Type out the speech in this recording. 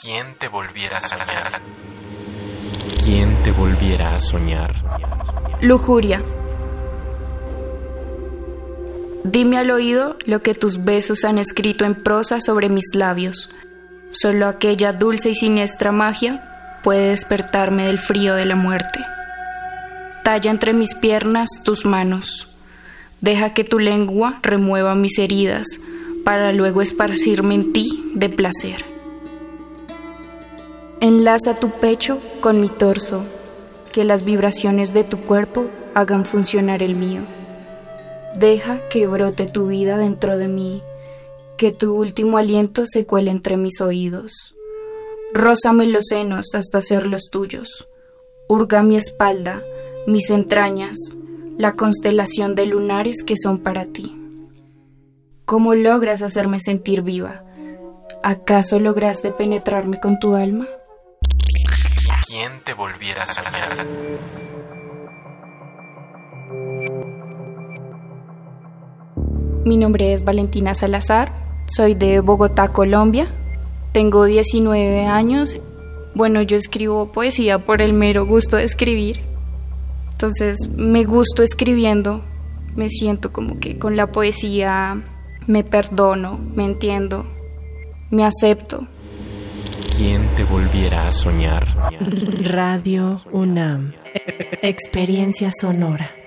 ¿Quién te volviera a soñar? ¿Quién te volviera a soñar? Lujuria. Dime al oído lo que tus besos han escrito en prosa sobre mis labios. Solo aquella dulce y siniestra magia puede despertarme del frío de la muerte. Talla entre mis piernas tus manos. Deja que tu lengua remueva mis heridas para luego esparcirme en ti de placer. Enlaza tu pecho con mi torso, que las vibraciones de tu cuerpo hagan funcionar el mío. Deja que brote tu vida dentro de mí, que tu último aliento se cuele entre mis oídos. Rózame los senos hasta ser los tuyos. Hurga mi espalda, mis entrañas, la constelación de lunares que son para ti. ¿Cómo logras hacerme sentir viva? ¿Acaso lograste penetrarme con tu alma? ¿Quién te a? Mi nombre es Valentina Salazar, soy de Bogotá, Colombia. Tengo 19 años. Bueno, yo escribo poesía por el mero gusto de escribir. Entonces, me gusto escribiendo. Me siento como que con la poesía me perdono, me entiendo, me acepto. ¿Quién te volviera a soñar? Radio UNAM. Experiencia sonora.